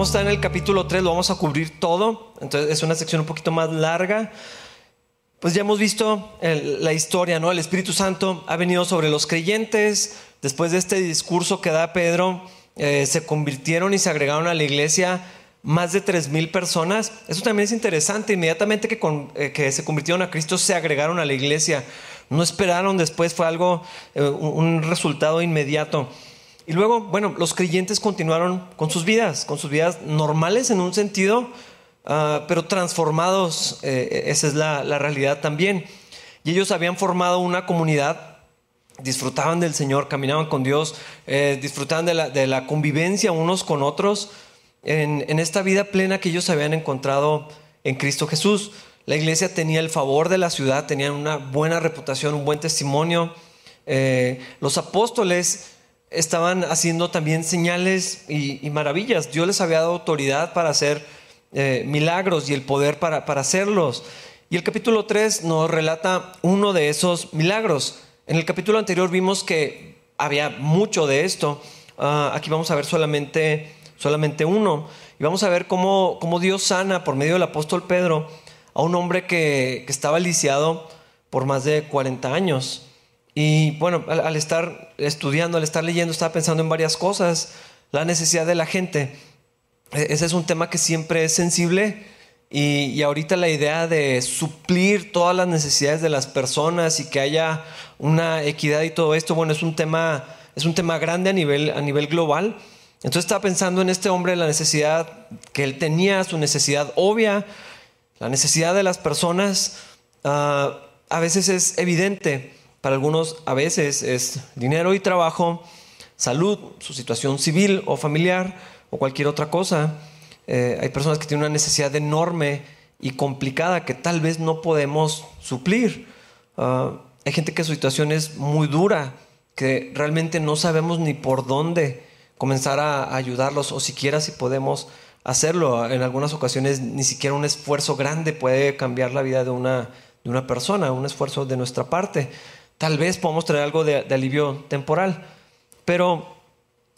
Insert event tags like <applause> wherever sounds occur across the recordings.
Vamos a estar en el capítulo 3, lo vamos a cubrir todo. Entonces es una sección un poquito más larga. Pues ya hemos visto la historia, ¿no? El Espíritu Santo ha venido sobre los creyentes. Después de este discurso que da Pedro, eh, se convirtieron y se agregaron a la iglesia más de tres mil personas. Eso también es interesante. Inmediatamente que, eh, que, se convirtieron a Cristo, se agregaron a la iglesia. No esperaron después, fue algo, eh, un resultado inmediato. Y luego, bueno, los creyentes continuaron con sus vidas, con sus vidas normales en un sentido, ah, pero transformados, eh, esa es la, realidad también. Y ellos habían formado una comunidad, disfrutaban del Señor, caminaban con Dios, eh, disfrutaban de la, de la, convivencia unos con otros en, en esta vida plena que ellos habían encontrado en Cristo Jesús. La iglesia tenía el favor de la ciudad, tenían una buena reputación, un buen testimonio. Eh, los apóstoles estaban haciendo también señales y, maravillas. Dios les había dado autoridad para hacer eh, milagros y el poder para, hacerlos. Y el capítulo 3 nos relata uno de esos milagros. En el capítulo anterior vimos que había mucho de esto. Ah, aquí vamos a ver solamente, solamente uno. Y vamos a ver cómo, cómo, Dios sana por medio del apóstol Pedro a un hombre que, que estaba lisiado por más de 40 años. Y bueno, al, estar estudiando, al estar leyendo, estaba pensando en varias cosas. La necesidad de la gente. E, ese es un tema que siempre es sensible. Y, ahorita la idea de suplir todas las necesidades de las personas y que haya una equidad y todo esto, bueno, es un tema, es un tema grande a nivel, a nivel global. Entonces estaba pensando en este hombre, la necesidad que él tenía, su necesidad obvia, la necesidad de las personas, ah, a veces es evidente. Para algunos a veces es dinero y trabajo, salud, su situación civil o familiar o cualquier otra cosa. Eh, hay personas que tienen una necesidad enorme y complicada que tal vez no podemos suplir. Ah, hay gente que su situación es muy dura, que realmente no sabemos ni por dónde comenzar a ayudarlos o siquiera si podemos hacerlo. En algunas ocasiones ni siquiera un esfuerzo grande puede cambiar la vida de una, de una persona, un esfuerzo de nuestra parte tal vez podamos traer algo de, alivio temporal. Pero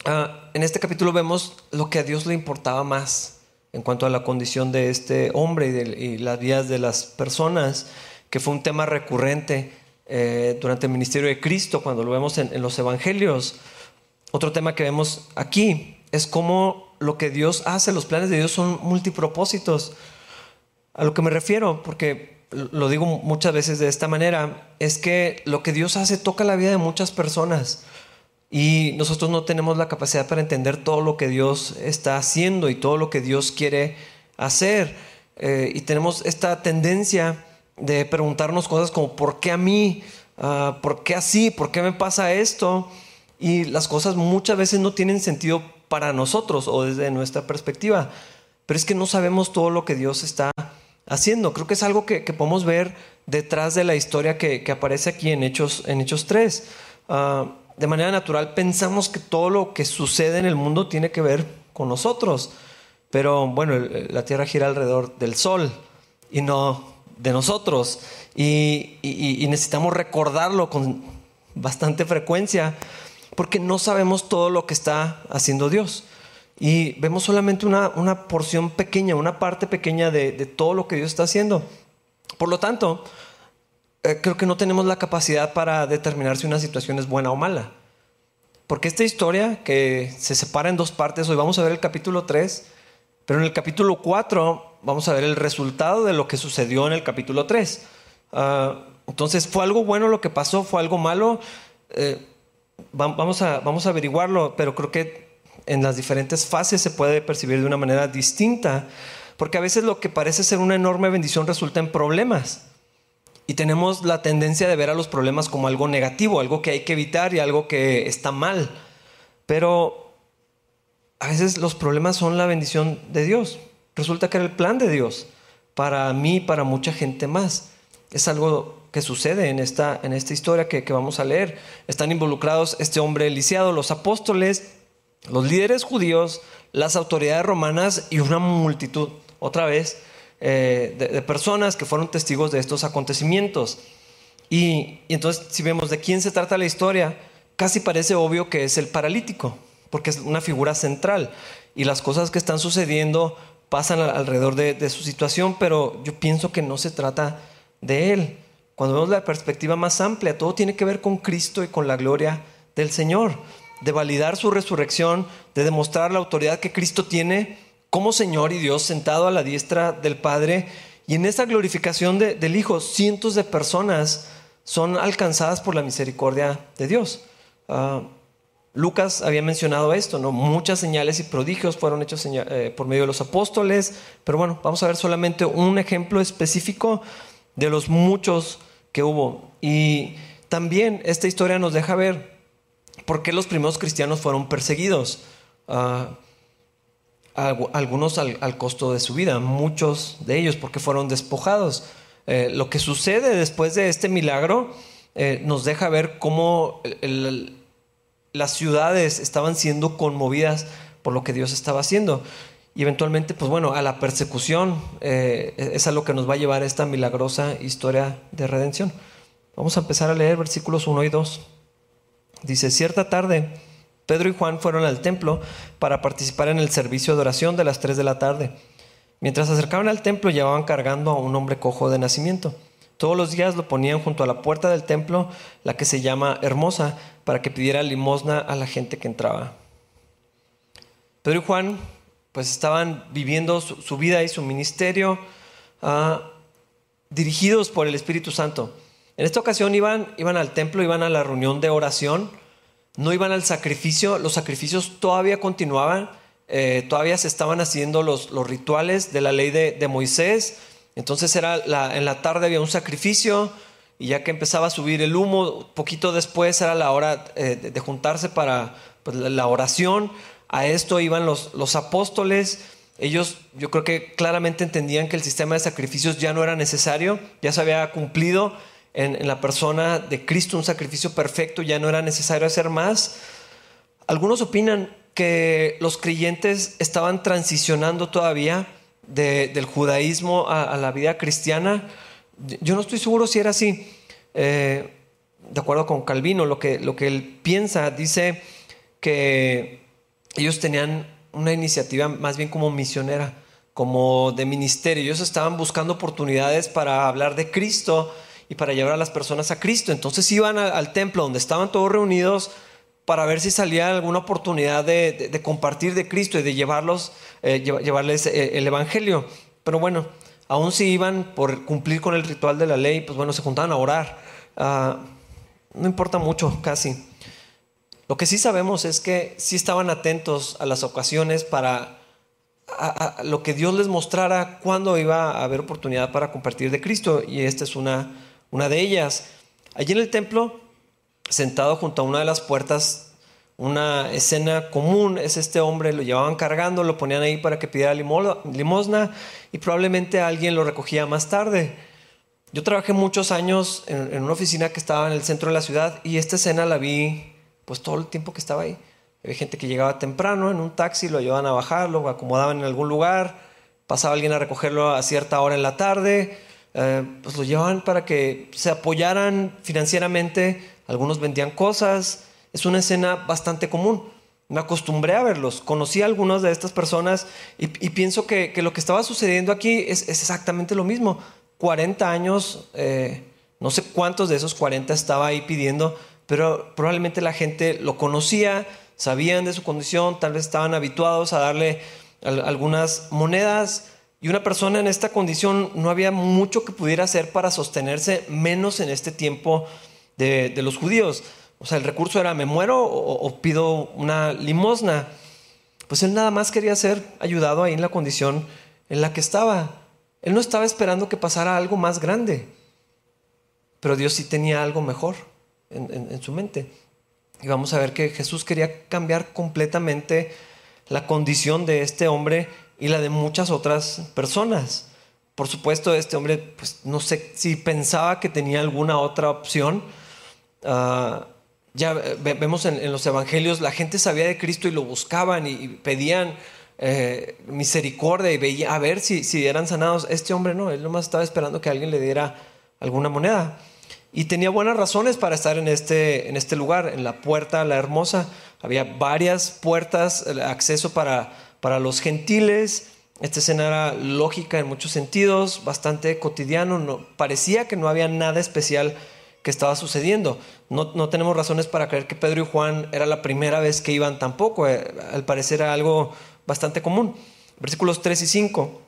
ah, en este capítulo vemos lo que a Dios le importaba más en cuanto a la condición de este hombre y, las vidas de las personas, que fue un tema recurrente eh, durante el ministerio de Cristo, cuando lo vemos en, en los evangelios. Otro tema que vemos aquí es cómo lo que Dios hace, los planes de Dios son multipropósitos. A lo que me refiero, porque lo digo muchas veces de esta manera, es que lo que Dios hace toca la vida de muchas personas y nosotros no tenemos la capacidad para entender todo lo que Dios está haciendo y todo lo que Dios quiere hacer. Eh, y tenemos esta tendencia de preguntarnos cosas como ¿por qué a mí? Ah, ¿Por qué así? ¿Por qué me pasa esto? Y las cosas muchas veces no tienen sentido para nosotros o desde nuestra perspectiva. Pero es que no sabemos todo lo que Dios está haciendo. Creo que es algo que, podemos ver detrás de la historia que, aparece aquí en Hechos, en Hechos 3. Ah, de manera natural pensamos que todo lo que sucede en el mundo tiene que ver con nosotros. Pero bueno, la Tierra gira alrededor del Sol y no de nosotros. Y necesitamos recordarlo con bastante frecuencia porque no sabemos todo lo que está haciendo Dios. Y vemos solamente una, una porción pequeña, una parte pequeña de, de, todo lo que Dios está haciendo. Por lo tanto, eh, creo que no tenemos la capacidad para determinar si una situación es buena o mala. Porque esta historia, que se separa en dos partes, hoy vamos a ver el capítulo 3, pero en el capítulo 4 vamos a ver el resultado de lo que sucedió en el capítulo 3. Ah, entonces, ¿fue algo bueno lo que pasó? ¿Fue algo malo? Eh, vamos, a, vamos a averiguarlo, pero creo que en las diferentes fases se puede percibir de una manera distinta, porque a veces lo que parece ser una enorme bendición resulta en problemas. Y tenemos la tendencia de ver a los problemas como algo negativo, algo que hay que evitar y algo que está mal. Pero a veces los problemas son la bendición de Dios. Resulta que era el plan de Dios para mí y para mucha gente más. Es algo que sucede en esta, en esta historia que, vamos a leer. Están involucrados este hombre lisiado, los apóstoles, los líderes judíos, las autoridades romanas y una multitud, otra vez, eh, de, personas que fueron testigos de estos acontecimientos. Y, entonces, si vemos de quién se trata la historia, casi parece obvio que es el paralítico. porque es una figura central y las cosas que están sucediendo pasan alrededor de, su situación, pero yo pienso que no se trata de él. Cuando vemos la perspectiva más amplia, todo tiene que ver con Cristo y con la gloria del Señor, de validar su resurrección, de demostrar la autoridad que Cristo tiene como Señor y Dios sentado a la diestra del Padre. Y en esa glorificación del Hijo, cientos de personas son alcanzadas por la misericordia de Dios. Ah, Lucas había mencionado esto, ¿no? Muchas señales y prodigios fueron hechos eh, por medio de los apóstoles, pero bueno, vamos a ver solamente un ejemplo específico de los muchos que hubo. Y también esta historia nos deja ver por qué los primeros cristianos fueron perseguidos. Ah, algunos al, costo de su vida, muchos de ellos porque fueron despojados. Eh, lo que sucede después de este milagro eh, nos deja ver cómo las ciudades estaban siendo conmovidas por lo que Dios estaba haciendo. Y eventualmente, pues bueno, a la persecución eh, es a lo que nos va a llevar esta milagrosa historia de redención. Vamos a empezar a leer versículos 1 y 2. Dice, cierta tarde Pedro y Juan fueron al templo para participar en el servicio de oración de las 3 de la tarde. Mientras se acercaban al templo llevaban cargando a un hombre cojo de nacimiento. Todos los días lo ponían junto a la puerta del templo, la que se llama Hermosa, para que pidiera limosna a la gente que entraba. Pedro y Juan pues estaban viviendo su, vida y su ministerio ah, dirigidos por el Espíritu Santo. En esta ocasión iban, iban al templo, iban a la reunión de oración. No iban al sacrificio, los sacrificios todavía continuaban, eh, todavía se estaban haciendo los, los rituales de la ley de, Moisés, entonces era en la tarde había un sacrificio y ya que empezaba a subir el humo, poquito después era la hora eh, de, juntarse para pues, la oración, a esto iban los, los apóstoles, ellos yo creo que claramente entendían que el sistema de sacrificios ya no era necesario, ya se había cumplido, en, la persona de Cristo, un sacrificio perfecto, ya no era necesario hacer más. Algunos opinan que los creyentes estaban transicionando todavía del judaísmo a, la vida cristiana. Yo no estoy seguro si era así. Eh, de acuerdo con Calvino, lo que, lo que él piensa, dice que ellos tenían una iniciativa más bien como misionera, como de ministerio. Ellos estaban buscando oportunidades para hablar de Cristo y para llevar a las personas a Cristo. Entonces iban al, templo donde estaban todos reunidos para ver si salía alguna oportunidad de, compartir de Cristo y de llevarlos, eh, llevarles eh, el Evangelio. Pero bueno, aún si iban por cumplir con el ritual de la ley, pues bueno, se juntaban a orar. Ah, no importa mucho, casi. Lo que sí sabemos es que sí estaban atentos a las ocasiones para lo que Dios les mostrara cuando iba a haber oportunidad para compartir de Cristo. Y esta es una una de ellas, allí en el templo, sentado junto a una de las puertas, una escena común es este hombre, lo llevaban cargando, lo ponían ahí para que pidiera limosna y probablemente alguien lo recogía más tarde. Yo trabajé muchos años en, una oficina que estaba en el centro de la ciudad y esta escena la vi pues todo el tiempo que estaba ahí. Había gente que llegaba temprano en un taxi, lo llevaban a bajar, lo acomodaban en algún lugar, pasaba alguien a recogerlo a cierta hora en la tarde, eh, pues lo llevaban para que se apoyaran financieramente, algunos vendían cosas, es una escena bastante común. Me acostumbré a verlos, conocí a algunas de estas personas y, pienso que, lo que estaba sucediendo aquí es, exactamente lo mismo. 40 años, eh, no sé cuántos de esos 40 estaba ahí pidiendo, pero probablemente la gente lo conocía, sabían de su condición, tal vez estaban habituados a darle algunas monedas, y una persona en esta condición no había mucho que pudiera hacer para sostenerse, menos en este tiempo de, los judíos. O sea, el recurso era, me muero o, pido una limosna. Pues él nada más quería ser ayudado ahí en la condición en la que estaba. Él no estaba esperando que pasara algo más grande. Pero Dios sí tenía algo mejor en su mente. Y vamos a ver que Jesús quería cambiar completamente la condición de este hombre y la de muchas otras personas. Por supuesto, este hombre, pues no sé si pensaba que tenía alguna otra opción. Ah, ya vemos en, los evangelios, la gente sabía de Cristo y lo buscaban y, pedían eh, misericordia y veía a ver si, si eran sanados. Este hombre no, él nomás estaba esperando que alguien le diera alguna moneda. y tenía buenas razones para estar en este, en este lugar, en la puerta la hermosa. Había varias puertas, acceso para, para los gentiles. Esta escena era lógica en muchos sentidos, bastante cotidiano. No, parecía que no había nada especial que estaba sucediendo. No, no, tenemos razones para creer que Pedro y Juan era la primera vez que iban tampoco. Eh, al parecer era algo bastante común. Versículos 3 y 5.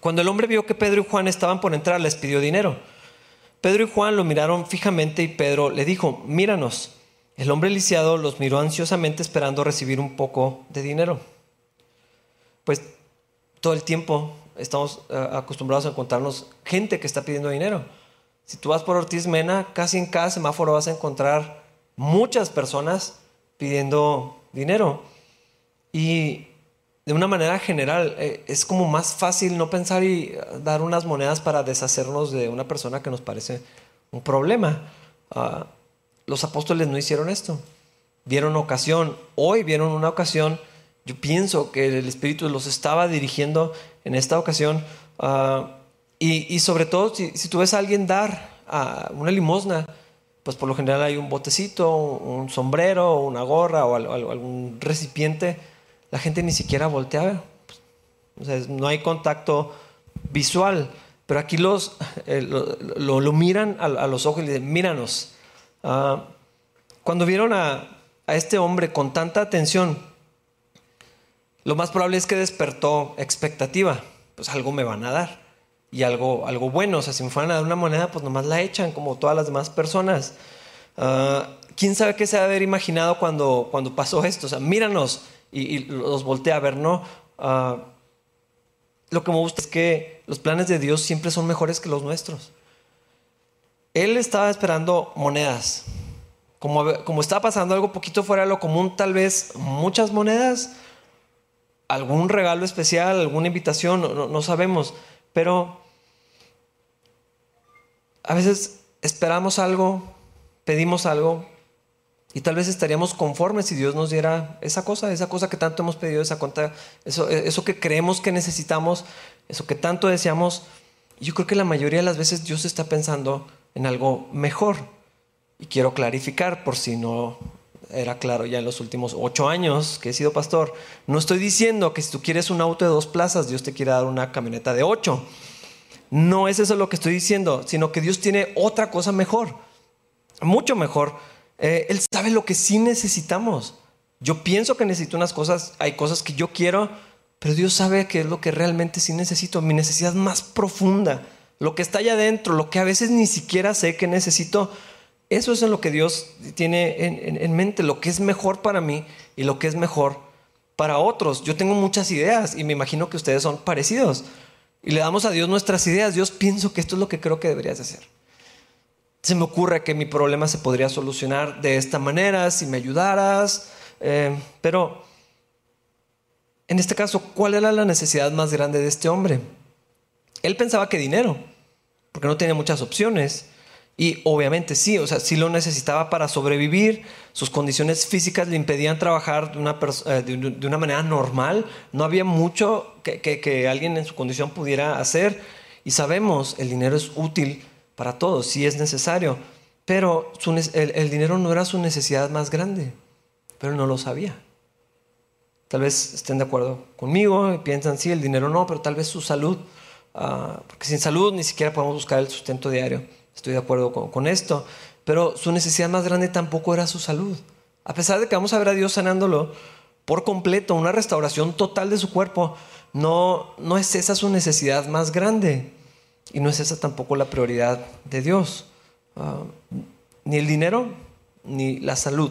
Cuando el hombre vio que Pedro y Juan estaban por entrar, les pidió dinero. Pedro y Juan lo miraron fijamente y Pedro le dijo, míranos. El hombre lisiado los miró ansiosamente esperando recibir un poco de dinero. Pues todo el tiempo estamos eh, acostumbrados a encontrarnos gente que está pidiendo dinero. Si tú vas por Ortiz Mena, casi en cada semáforo vas a encontrar muchas personas pidiendo dinero. Y de una manera general, eh, es como más fácil no pensar y dar unas monedas para deshacernos de una persona que nos parece un problema. Ah, los apóstoles no hicieron esto. Vieron ocasión, hoy vieron una ocasión. Yo pienso que el Espíritu los estaba dirigiendo en esta ocasión. Ah, y, sobre todo, si, tú ves a alguien dar una limosna, pues por lo general hay un botecito, un sombrero, una gorra o algún recipiente la gente ni siquiera voltea. O sea, no hay contacto visual. Pero aquí los, eh, lo, miran a, los ojos y dicen, míranos. Ah, cuando vieron a, este hombre con tanta atención, lo más probable es que despertó expectativa. Pues algo me van a dar. Y algo, algo bueno. O sea, si me fueran a dar una moneda, pues nomás la echan como todas las demás personas. Ah, ¿Quién sabe qué se ha haber imaginado cuando, cuando pasó esto? O sea, míranos y, los voltea a ver, ¿no? Ah, lo que me gusta es que los planes de Dios siempre son mejores que los nuestros. Él estaba esperando monedas. Como, como estaba pasando algo poquito fuera de lo común, tal vez muchas monedas, algún regalo especial, alguna invitación, no, sabemos. Pero a veces esperamos algo, pedimos algo, y tal vez estaríamos conformes si Dios nos diera esa cosa, esa cosa que tanto hemos pedido, esa cuenta, eso, eso que creemos que necesitamos, eso que tanto deseamos. Yo creo que la mayoría de las veces Dios está pensando en algo mejor. Y quiero clarificar, por si no era claro ya en los últimos ocho años que he sido pastor, no estoy diciendo que si tú quieres un auto de dos plazas, Dios te quiera dar una camioneta de ocho. No es eso lo que estoy diciendo, sino que Dios tiene otra cosa mejor, mucho mejor eh, él sabe lo que sí necesitamos. Yo pienso que necesito unas cosas, hay cosas que yo quiero, pero Dios sabe qué es lo que realmente sí necesito, mi necesidad más profunda, lo que está allá adentro, lo que a veces ni siquiera sé que necesito. Eso es en lo que Dios tiene en, mente, lo que es mejor para mí y lo que es mejor para otros. Yo tengo muchas ideas y me imagino que ustedes son parecidos. Y le damos a Dios nuestras ideas. Dios pienso que esto es lo que creo que deberías hacer se me ocurre que mi problema se podría solucionar de esta manera, si me ayudaras. Eh, pero, en este caso, ¿cuál era la necesidad más grande de este hombre? Él pensaba que dinero, porque no tenía muchas opciones. Y obviamente sí, o sea, sí lo necesitaba para sobrevivir. Sus condiciones físicas le impedían trabajar de una, eh, de una manera normal. No había mucho que, que alguien en su condición pudiera hacer. Y sabemos, el dinero es útil para todos, si es necesario. Pero el, dinero no era su necesidad más grande, pero no lo sabía. Tal vez estén de acuerdo conmigo y piensan, sí, el dinero no, pero tal vez su salud, ah, porque sin salud ni siquiera podemos buscar el sustento diario. Estoy de acuerdo con, esto, pero su necesidad más grande tampoco era su salud. A pesar de que vamos a ver a Dios sanándolo por completo, una restauración total de su cuerpo, no, no es esa su necesidad más grande. Y no es esa tampoco la prioridad de Dios. Ah, ni el dinero, ni la salud.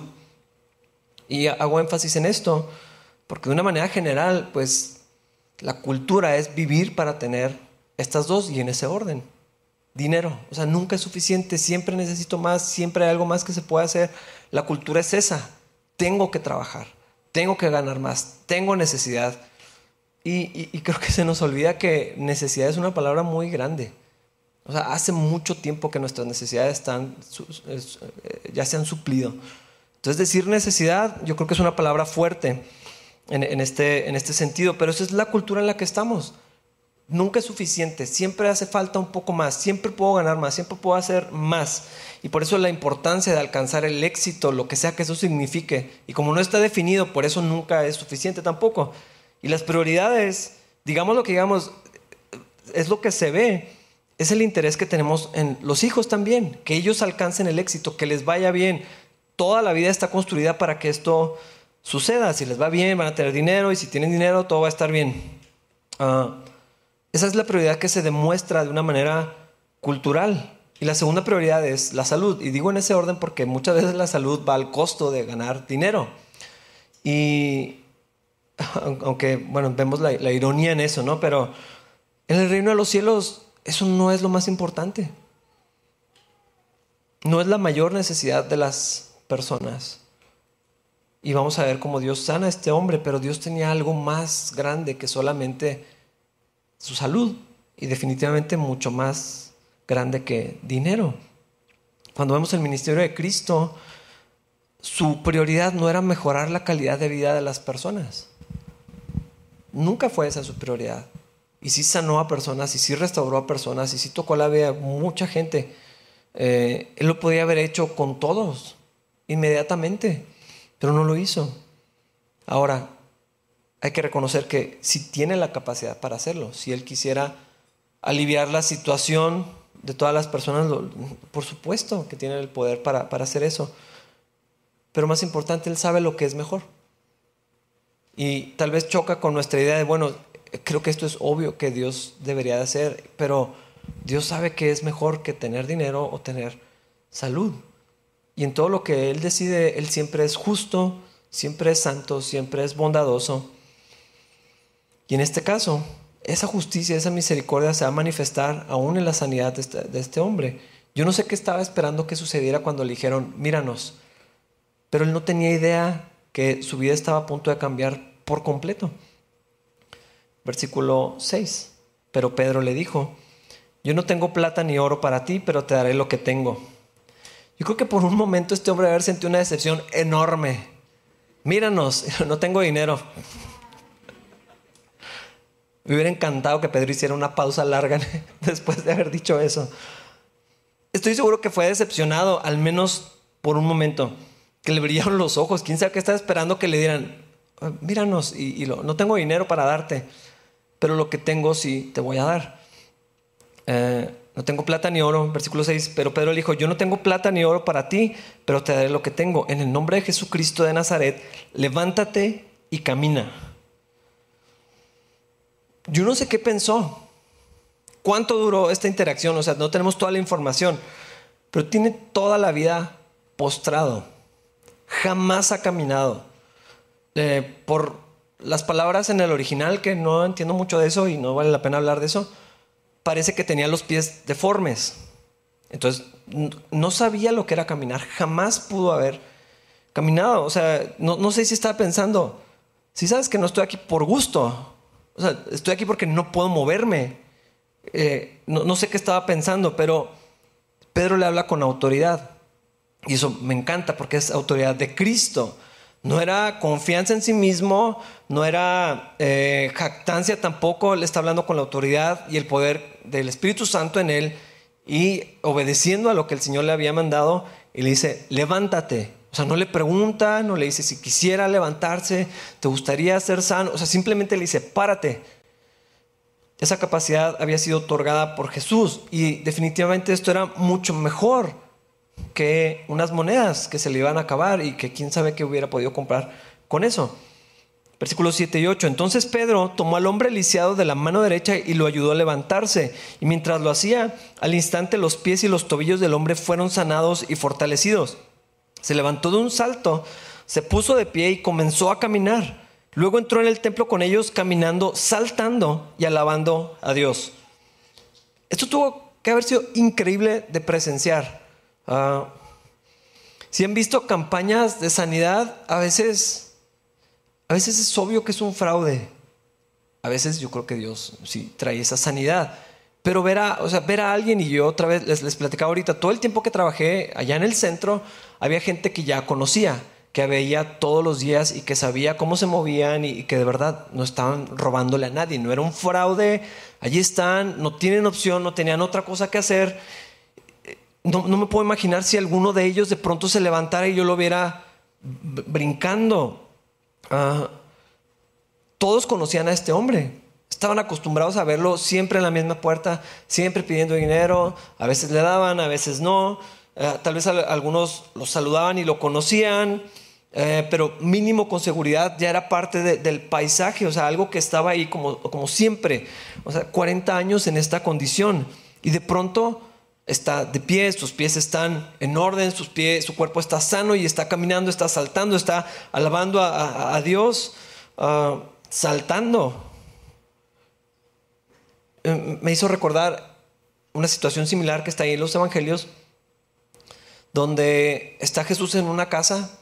Y hago énfasis en esto porque de una manera general, pues la cultura es vivir para tener estas dos y en ese orden. Dinero, o sea, nunca es suficiente, siempre necesito más, siempre hay algo más que se puede hacer. La cultura es esa, tengo que trabajar, tengo que ganar más, tengo necesidad. Y, creo que se nos olvida que necesidad es una palabra muy grande. O sea, hace mucho tiempo que nuestras necesidades están, eh, ya se han suplido. Entonces, decir necesidad, yo creo que es una palabra fuerte en, este, en este sentido, pero esa es la cultura en la que estamos. Nunca es suficiente, siempre hace falta un poco más, siempre puedo ganar más, siempre puedo hacer más. Y por eso la importancia de alcanzar el éxito, lo que sea que eso signifique. Y como no está definido, por eso nunca es suficiente tampoco. Y las prioridades, digamos lo que digamos, es lo que se ve, es el interés que tenemos en los hijos también, que ellos alcancen el éxito, que les vaya bien. Toda la vida está construida para que esto suceda. Si les va bien, van a tener dinero y si tienen dinero, todo va a estar bien. Ah, esa es la prioridad que se demuestra de una manera cultural. Y la segunda prioridad es la salud. Y digo en ese orden porque muchas veces la salud va al costo de ganar dinero. Y <laughs> aunque, bueno, vemos la, ironía en eso, ¿no? Pero en el reino de los cielos eso no es lo más importante. No es la mayor necesidad de las personas. Y vamos a ver cómo Dios sana a este hombre, pero Dios tenía algo más grande que solamente su salud y definitivamente mucho más grande que dinero. Cuando vemos el ministerio de Cristo, su prioridad no era mejorar la calidad de vida de las personas. Nunca fue esa su prioridad. Y sí sanó a personas, y sí restauró a personas, y sí tocó la vida a mucha gente. Eh, él lo podía haber hecho con todos, inmediatamente pero no lo hizo. Ahora, hay que reconocer que si tiene la capacidad para hacerlo, si él quisiera aliviar la situación de todas las personas, por supuesto que tiene el poder para, para hacer eso. Pero más importante, él sabe lo que es mejor. Y tal vez choca con nuestra idea de, bueno, creo que esto es obvio que Dios debería de hacer, pero Dios sabe que es mejor que tener dinero o tener salud. Y en todo lo que Él decide, Él siempre es justo, siempre es santo, siempre es bondadoso. Y en este caso, esa justicia, esa misericordia se va a manifestar aún en la sanidad de este, de este hombre. Yo no sé qué estaba esperando que sucediera cuando le dijeron, míranos. Pero él no tenía idea que su vida estaba a punto de cambiar por completo. Versículo 6. Pero Pedro le dijo, yo no tengo plata ni oro para ti, pero te daré lo que tengo. Yo creo que por un momento este hombre debe haber sentido una decepción enorme. Míranos, <laughs> no tengo dinero. Me hubiera encantado que Pedro hiciera una pausa larga <laughs> después de haber dicho eso. Estoy seguro que fue decepcionado, al menos por un momento, que le brillaron los ojos. Quién sabe qué estaba esperando que le dieran, ah, míranos, y, no tengo dinero para darte, pero lo que tengo sí te voy a dar. Eh, no tengo plata ni oro, versículo 6, pero Pedro le dijo, yo no tengo plata ni oro para ti, pero te daré lo que tengo. En el nombre de Jesucristo de Nazaret, levántate y camina. Yo no sé qué pensó, cuánto duró esta interacción, o sea, no tenemos toda la información, pero tiene toda la vida postrado, jamás ha caminado. Eh, por las palabras en el original, que no entiendo mucho de eso y no vale la pena hablar de eso, parece que tenía los pies deformes. Entonces, no sabía lo que era caminar, jamás pudo haber caminado. O sea, no, sé si estaba pensando, si sabes que no estoy aquí por gusto, estoy aquí porque no puedo moverme. Eh, no, no sé qué estaba pensando, pero Pedro le habla con autoridad. Y eso me encanta porque es autoridad de Cristo. No era confianza en sí mismo, no era eh, jactancia tampoco, él está hablando con la autoridad y el poder del Espíritu Santo en él y obedeciendo a lo que el Señor le había mandado y le dice, levántate. O sea, no le pregunta, no le dice si quisiera levantarse, te gustaría ser sano, o sea, simplemente le dice, párate. Esa capacidad había sido otorgada por Jesús y definitivamente esto era mucho mejor que unas monedas que se le iban a acabar y que quién sabe qué hubiera podido comprar con eso. Versículos 7 y 8. Entonces Pedro tomó al hombre lisiado de la mano derecha y lo ayudó a levantarse. Y mientras lo hacía, al instante los pies y los tobillos del hombre fueron sanados y fortalecidos. Se levantó de un salto, se puso de pie y comenzó a caminar. Luego entró en el templo con ellos caminando, saltando y alabando a Dios. Esto tuvo que haber sido increíble de presenciar. Ah, si han visto campañas de sanidad, a veces, a veces es obvio que es un fraude. A veces yo creo que Dios sí trae esa sanidad. Pero ver a, o sea, ver a alguien, y yo otra vez les, platicaba ahorita, todo el tiempo que trabajé allá en el centro, había gente que ya conocía, que veía todos los días y que sabía cómo se movían y, que de verdad no estaban robándole a nadie, no era un fraude, allí están, no tienen opción, no tenían otra cosa que hacer. No, me puedo imaginar si alguno de ellos de pronto se levantara y yo lo viera brincando. Ah, todos conocían a este hombre. Estaban acostumbrados a verlo siempre en la misma puerta, siempre pidiendo dinero. A veces le daban, a veces no. Eh, tal vez algunos lo saludaban y lo conocían. Eh, pero mínimo con seguridad ya era parte del paisaje, o sea, algo que estaba ahí como, como siempre, o sea, 40 años en esta condición y de pronto está de pie, sus pies están en orden, sus pies, su cuerpo está sano y está caminando, está saltando, está alabando a, Dios, ah, saltando. Eh, me hizo recordar una situación similar que está ahí en los evangelios, donde está Jesús en una casa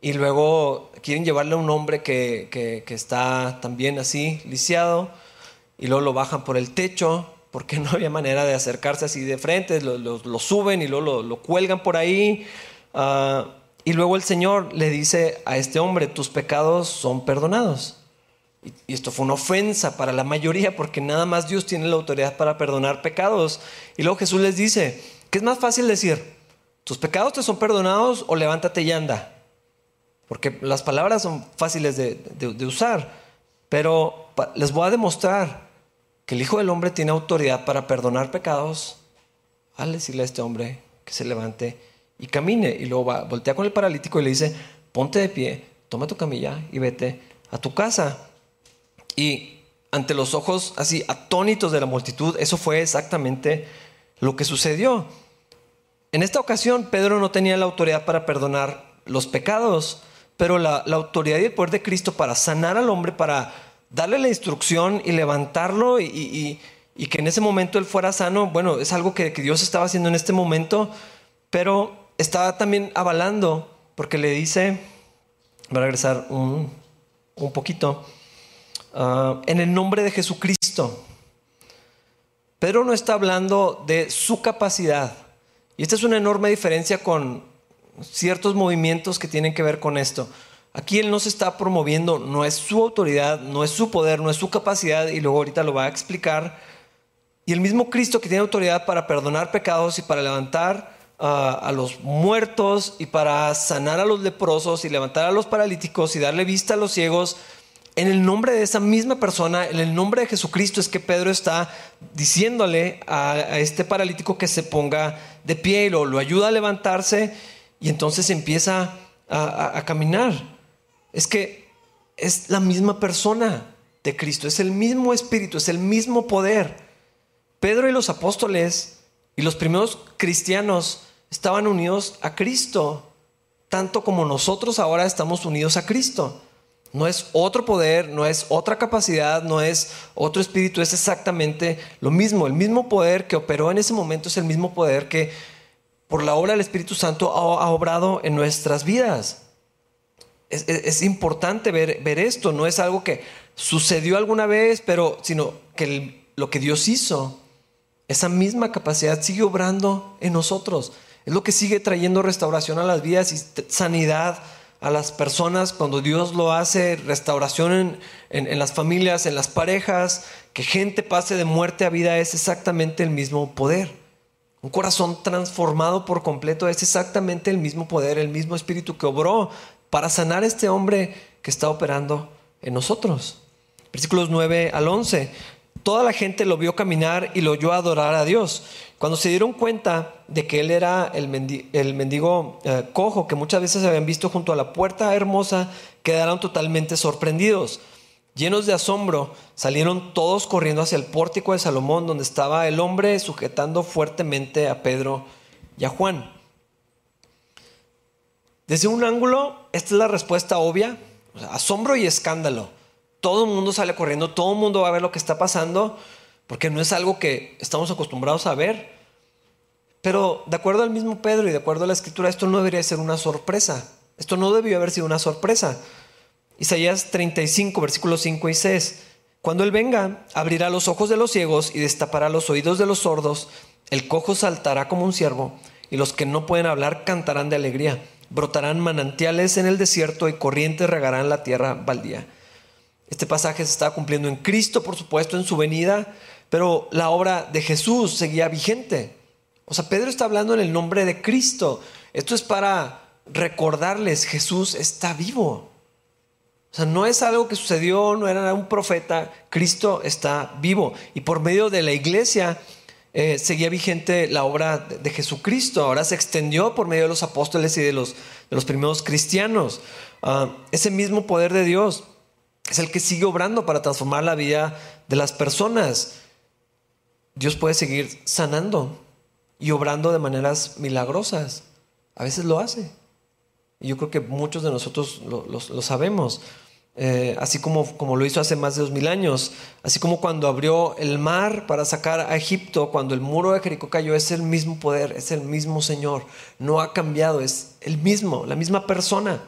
y luego quieren llevarle a un hombre que, está también así, lisiado, y luego lo bajan por el techo, porque <laughs> no había manera de acercarse así de frente, lo, suben y luego lo, cuelgan por ahí. Ah, y luego el Señor le dice a este hombre, tus pecados son perdonados. Y, esto fue una ofensa para la mayoría, porque nada más Dios tiene la autoridad para perdonar pecados. Y luego Jesús les dice, ¿qué es más fácil decir? ¿Tus pecados te son perdonados o levántate y anda? porque las palabras son fáciles de, usar, pero les voy a demostrar que el Hijo del Hombre tiene autoridad para perdonar pecados al decirle a este hombre que se levante y camine. Y luego va, voltea con el paralítico y le dice, ponte de pie, toma tu camilla y vete a tu casa. Y ante los ojos así atónitos de la multitud, eso fue exactamente lo que sucedió. En esta ocasión, Pedro no tenía la autoridad para perdonar los pecados, pero la, autoridad y el poder de Cristo para sanar al hombre, para darle la instrucción y levantarlo y, que en ese momento él fuera sano, bueno, es algo que, Dios estaba haciendo en este momento, pero estaba también avalando, porque le dice, voy a regresar un, poquito, ah, en el nombre de Jesucristo. Pedro no está hablando de su capacidad. Y esta es una enorme diferencia con ciertos movimientos que tienen que ver con esto. Aquí él no se está promoviendo, no es su autoridad, no es su poder, no es su capacidad, y luego ahorita lo va a explicar. Y el mismo Cristo que tiene autoridad para perdonar pecados y para levantar ah, a los muertos y para sanar a los leprosos y levantar a los paralíticos y darle vista a los ciegos, en el nombre de esa misma persona, en el nombre de Jesucristo, es que Pedro está diciéndole a, este paralítico que se ponga de pie y lo, ayuda a levantarse y entonces empieza a, caminar. Es que es la misma persona de Cristo, es el mismo espíritu, es el mismo poder. Pedro y los apóstoles y los primeros cristianos estaban unidos a Cristo, tanto como nosotros ahora estamos unidos a Cristo. No es otro poder, no es otra capacidad, no es otro espíritu, es exactamente lo mismo. El mismo poder que operó en ese momento es el mismo poder que por la obra del Espíritu Santo ha, obrado en nuestras vidas. Es, importante ver, esto, no es algo que sucedió alguna vez, pero sino que lo que Dios hizo, esa misma capacidad sigue obrando en nosotros. Es lo que sigue trayendo restauración a las vidas y sanidad a las personas cuando Dios lo hace, restauración en las familias, en las parejas, que gente pase de muerte a vida, es exactamente el mismo poder. Un corazón transformado por completo es exactamente el mismo poder, el mismo espíritu que obró para sanar a este hombre que está operando en nosotros. Versículos 9 al 11. Toda la gente lo vio caminar y lo oyó adorar a Dios. Cuando se dieron cuenta de que él era el, mendigo, eh, cojo que muchas veces habían visto junto a la puerta hermosa, quedaron totalmente sorprendidos. Llenos de asombro, salieron todos corriendo hacia el pórtico de Salomón, donde estaba el hombre sujetando fuertemente a Pedro y a Juan. Desde un ángulo, esta es la respuesta obvia, asombro y escándalo. Todo el mundo sale corriendo, todo el mundo va a ver lo que está pasando, porque no es algo que estamos acostumbrados a ver. Pero de acuerdo al mismo Pedro y de acuerdo a la escritura, esto no debería ser una sorpresa. Esto no debió haber sido una sorpresa. Isaías 35, versículos 5 y 6. Cuando Él venga, abrirá los ojos de los ciegos y destapará los oídos de los sordos. El cojo saltará como un ciervo y los que no pueden hablar cantarán de alegría. Brotarán manantiales en el desierto y corrientes regarán la tierra baldía. Este pasaje se está cumpliendo en Cristo, por supuesto, en su venida, pero la obra de Jesús seguía vigente. O sea, Pedro está hablando en el nombre de Cristo. Esto es para recordarles, Jesús está vivo. O sea, no es algo que sucedió, no era un profeta, Cristo está vivo. Y por medio de la iglesia eh, seguía vigente la obra de, Jesucristo. Ahora se extendió por medio de los apóstoles y de los, de los primeros cristianos. Ah, ese mismo poder de Dios es el que sigue obrando para transformar la vida de las personas. Dios puede seguir sanando y obrando de maneras milagrosas. A veces lo hace. Y yo creo que muchos de nosotros lo, sabemos. Eh, así como, como lo hizo hace más de dos mil años, así como cuando abrió el mar para sacar a Egipto, cuando el muro de Jericó cayó, es el mismo poder, es el mismo Señor, no ha cambiado, es el mismo, la misma persona.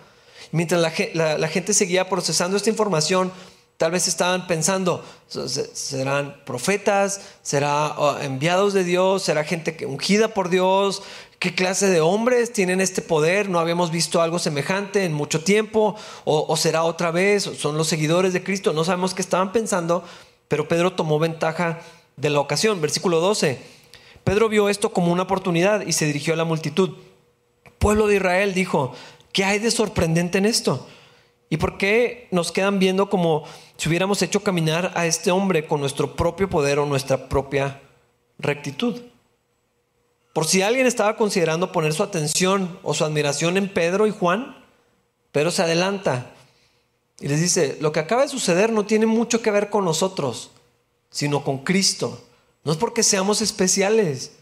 Mientras la, gente seguía procesando esta información, tal vez estaban pensando, serán profetas, será oh, enviados de Dios, será gente ungida por Dios, ¿Qué clase de hombres tienen este poder? No habíamos visto algo semejante en mucho tiempo. O, será otra vez? ¿Son los seguidores de Cristo? No sabemos qué estaban pensando, pero Pedro tomó ventaja de la ocasión. Versículo 12. Pedro vio esto como una oportunidad y se dirigió a la multitud. Pueblo de Israel dijo, ¿qué hay de sorprendente en esto? ¿Y por qué nos quedan viendo como si hubiéramos hecho caminar a este hombre con nuestro propio poder o nuestra propia rectitud? Por si alguien estaba considerando poner su atención o su admiración en Pedro y Juan, Pedro se adelanta y les dice, lo que acaba de suceder no tiene mucho que ver con nosotros, sino con Cristo. No es porque seamos especiales,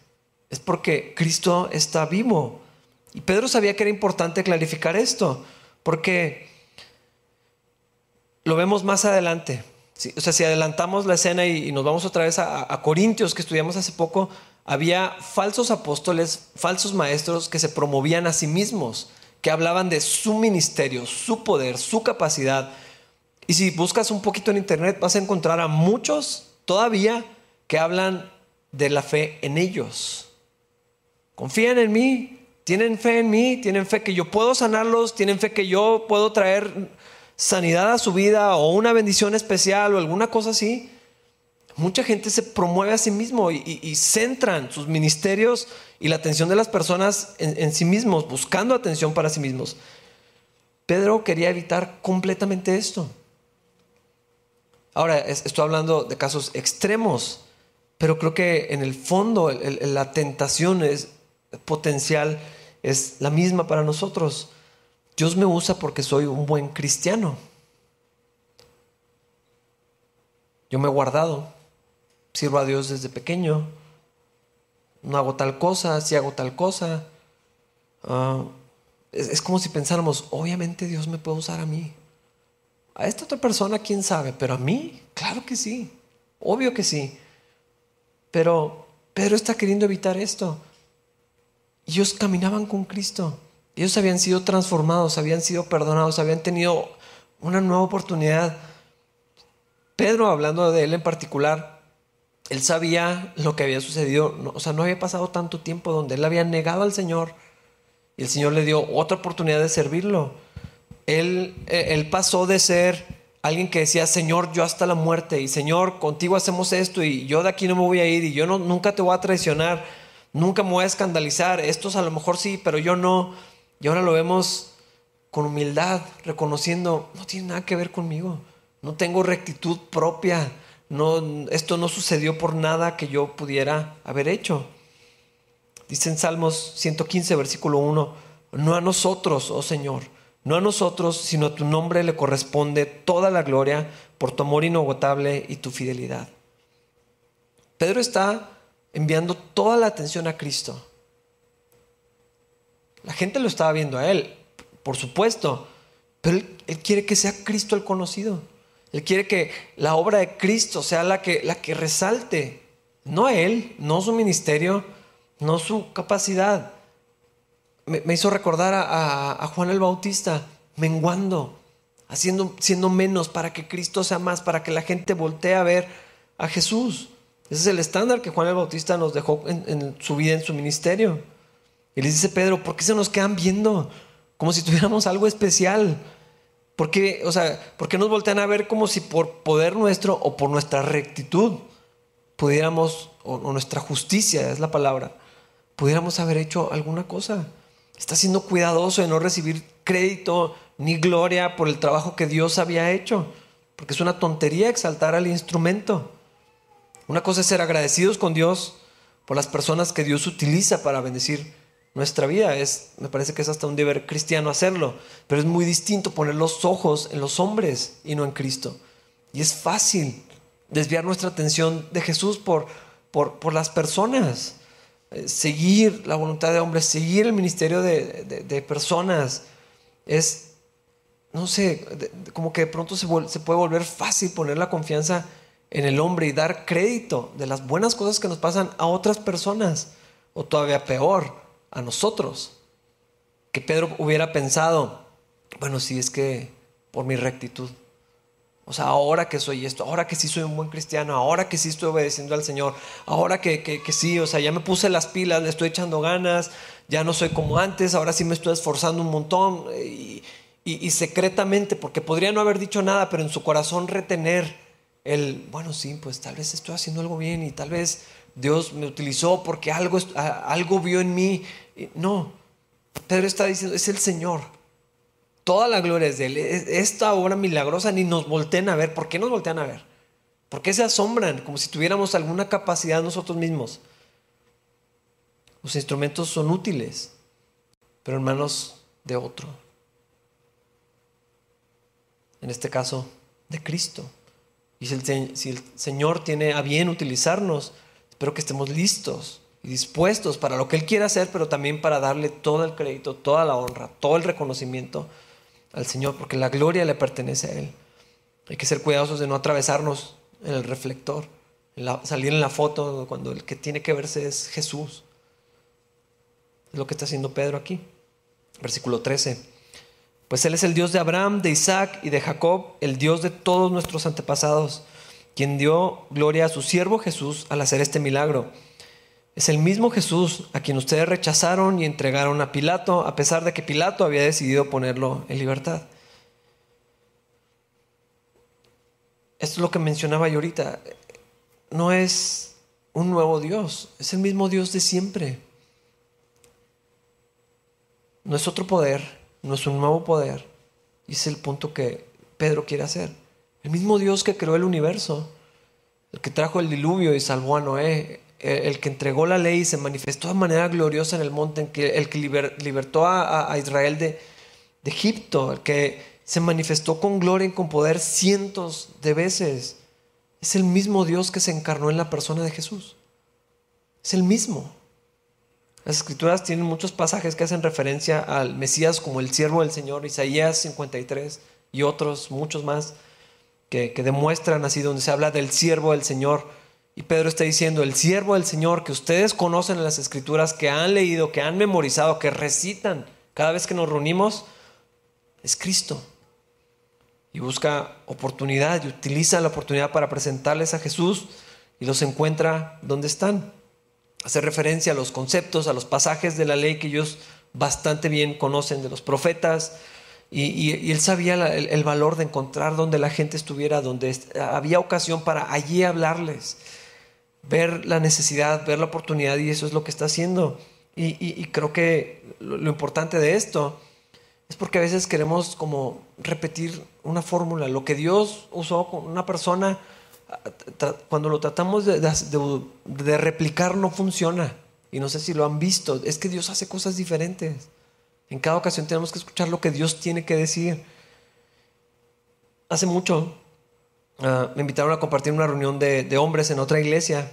es porque Cristo está vivo. Y Pedro sabía que era importante clarificar esto, porque lo vemos más adelante. o sea, si adelantamos la escena y, nos vamos otra vez a, a Corintios, que estudiamos hace poco, había falsos apóstoles, falsos maestros que se promovían a sí mismos, que hablaban de su ministerio, su poder, su capacidad. Y si buscas un poquito en internet vas a encontrar a muchos todavía que hablan de la fe en ellos. Confían en mí, tienen fe en mí, tienen fe que yo puedo sanarlos, tienen fe que yo puedo traer sanidad a su vida o una bendición especial o alguna cosa así. Mucha gente se promueve a sí mismo y, centran sus ministerios y la atención de las personas en, sí mismos, buscando atención para sí mismos. Pedro quería evitar completamente esto. Ahora, estoy hablando de casos extremos, pero creo que en el fondo la tentación es, potencial es la misma para nosotros. Dios me usa porque soy un buen cristiano. Yo me he guardado sirvo a Dios desde pequeño, no hago tal cosa, si hago tal cosa. Ah, es, como si pensáramos, obviamente Dios me puede usar a mí. A esta otra persona, quién sabe, pero a mí, claro que sí, obvio que sí. Pero Pedro está queriendo evitar esto. Ellos caminaban con Cristo. Ellos habían sido transformados, habían sido perdonados, habían tenido una nueva oportunidad. Pedro, hablando de él en particular, él sabía lo que había sucedido, o sea, no había pasado tanto tiempo donde él había negado al Señor y el Señor le dio otra oportunidad de servirlo. Él, eh, él pasó de ser alguien que decía, Señor, yo hasta la muerte y Señor, contigo hacemos esto y yo de aquí no me voy a ir y yo nunca te voy a traicionar, nunca me voy a escandalizar, estos a lo mejor sí, pero yo no. Y ahora lo vemos con humildad, reconociendo, no tiene nada que ver conmigo, no tengo rectitud propia no, esto no sucedió por nada que yo pudiera haber hecho. Dice en Salmos 115, versículo 1, no a nosotros, oh Señor, no a nosotros, sino a tu nombre le corresponde toda la gloria por tu amor inagotable y tu fidelidad. Pedro está enviando toda la atención a Cristo. La gente lo estaba viendo a él, por supuesto, pero él quiere que sea Cristo el conocido. Él quiere que la obra de Cristo sea la que, la que resalte, no Él, no su ministerio, no su capacidad. Me, hizo recordar a, Juan el Bautista, menguando, haciendo, siendo menos para que Cristo sea más, para que la gente voltee a ver a Jesús. Ese es el estándar que Juan el Bautista nos dejó en, su vida, en su ministerio. Y les dice Pedro, ¿por qué se nos quedan viendo? como si tuviéramos algo especial. ¿Por qué, o sea, ¿por qué nos voltean a ver como si por poder nuestro o por nuestra rectitud pudiéramos, o, nuestra justicia es la palabra, pudiéramos haber hecho alguna cosa? Está siendo cuidadoso de no recibir crédito ni gloria por el trabajo que Dios había hecho, porque es una tontería exaltar al instrumento. Una cosa es ser agradecidos con Dios por las personas que Dios utiliza para bendecir nuestra vida. Es, me parece que es hasta un deber cristiano hacerlo, pero es muy distinto poner los ojos en los hombres y no en Cristo. Y es fácil desviar nuestra atención de Jesús por, por, las personas, eh, seguir la voluntad de hombres, seguir el ministerio de, personas. Es, no sé, como que de pronto se, se puede volver fácil poner la confianza en el hombre y dar crédito de las buenas cosas que nos pasan a otras personas, o todavía peor, a nosotros. Que Pedro hubiera pensado, bueno, si es que por mi rectitud. O sea, ahora que soy esto, ahora que sí soy un buen cristiano, ahora que sí estoy obedeciendo al Señor, ahora que, que, sí, o sea, ya me puse las pilas, le estoy echando ganas, ya no soy como antes, ahora sí me estoy esforzando un montón y, y, secretamente, porque podría no haber dicho nada, pero en su corazón retener el, bueno, sí, pues tal vez estoy haciendo algo bien y tal vez Dios me utilizó porque algo, algo vio en mí. No, Pedro está diciendo, es el Señor. Toda la gloria es de Él. Esta obra milagrosa ni nos voltean a ver. ¿Por qué nos voltean a ver? ¿Por qué se asombran como si tuviéramos alguna capacidad nosotros mismos? Los instrumentos son útiles, pero en manos de otro. En este caso, de Cristo. Y si el, Señor tiene a bien utilizarnos, Espero que estemos listos y dispuestos para lo que Él quiera hacer, pero también para darle todo el crédito, toda la honra, todo el reconocimiento al Señor, porque la gloria le pertenece a Él. Hay que ser cuidadosos de no atravesarnos en el reflector, salir en la foto cuando el que tiene que verse es Jesús. Es lo que está haciendo Pedro aquí. Versículo 13. Pues Él es el Dios de Abraham, de Isaac y de Jacob, el Dios de todos nuestros antepasados quien dio gloria a su siervo Jesús al hacer este milagro. Es el mismo Jesús a quien ustedes rechazaron y entregaron a Pilato, a pesar de que Pilato había decidido ponerlo en libertad. Esto es lo que mencionaba yo ahorita. No es un nuevo Dios, es el mismo Dios de siempre. No es otro poder, no es un nuevo poder. Y es el punto que Pedro quiere hacer. El mismo Dios que creó el universo, el que trajo el diluvio y salvó a Noé, el que entregó la ley y se manifestó de manera gloriosa en el monte, el que libertó a, Israel de, de Egipto, el que se manifestó con gloria y con poder cientos de veces. Es el mismo Dios que se encarnó en la persona de Jesús. Es el mismo. Las escrituras tienen muchos pasajes que hacen referencia al Mesías como el siervo del Señor, Isaías 53 y otros, muchos más que, demuestran así, donde se habla del siervo del Señor. Y Pedro está diciendo, el siervo del Señor que ustedes conocen en las escrituras, que han leído, que han memorizado, que recitan cada vez que nos reunimos, es Cristo. Y busca oportunidad y utiliza la oportunidad para presentarles a Jesús y los encuentra donde están. Hace referencia a los conceptos, a los pasajes de la ley que ellos bastante bien conocen, de los profetas, y, él sabía el, valor de encontrar donde la gente estuviera, donde había ocasión para allí hablarles, ver la necesidad, ver la oportunidad y eso es lo que está haciendo. Y, creo que lo, importante de esto es porque a veces queremos como repetir una fórmula, lo que Dios usó con una persona, cuando lo tratamos de, de replicar no funciona. Y no sé si lo han visto, es que Dios hace cosas diferentes. En cada ocasión tenemos que escuchar lo que Dios tiene que decir. Hace mucho ah, me invitaron a compartir una reunión de, hombres en otra iglesia.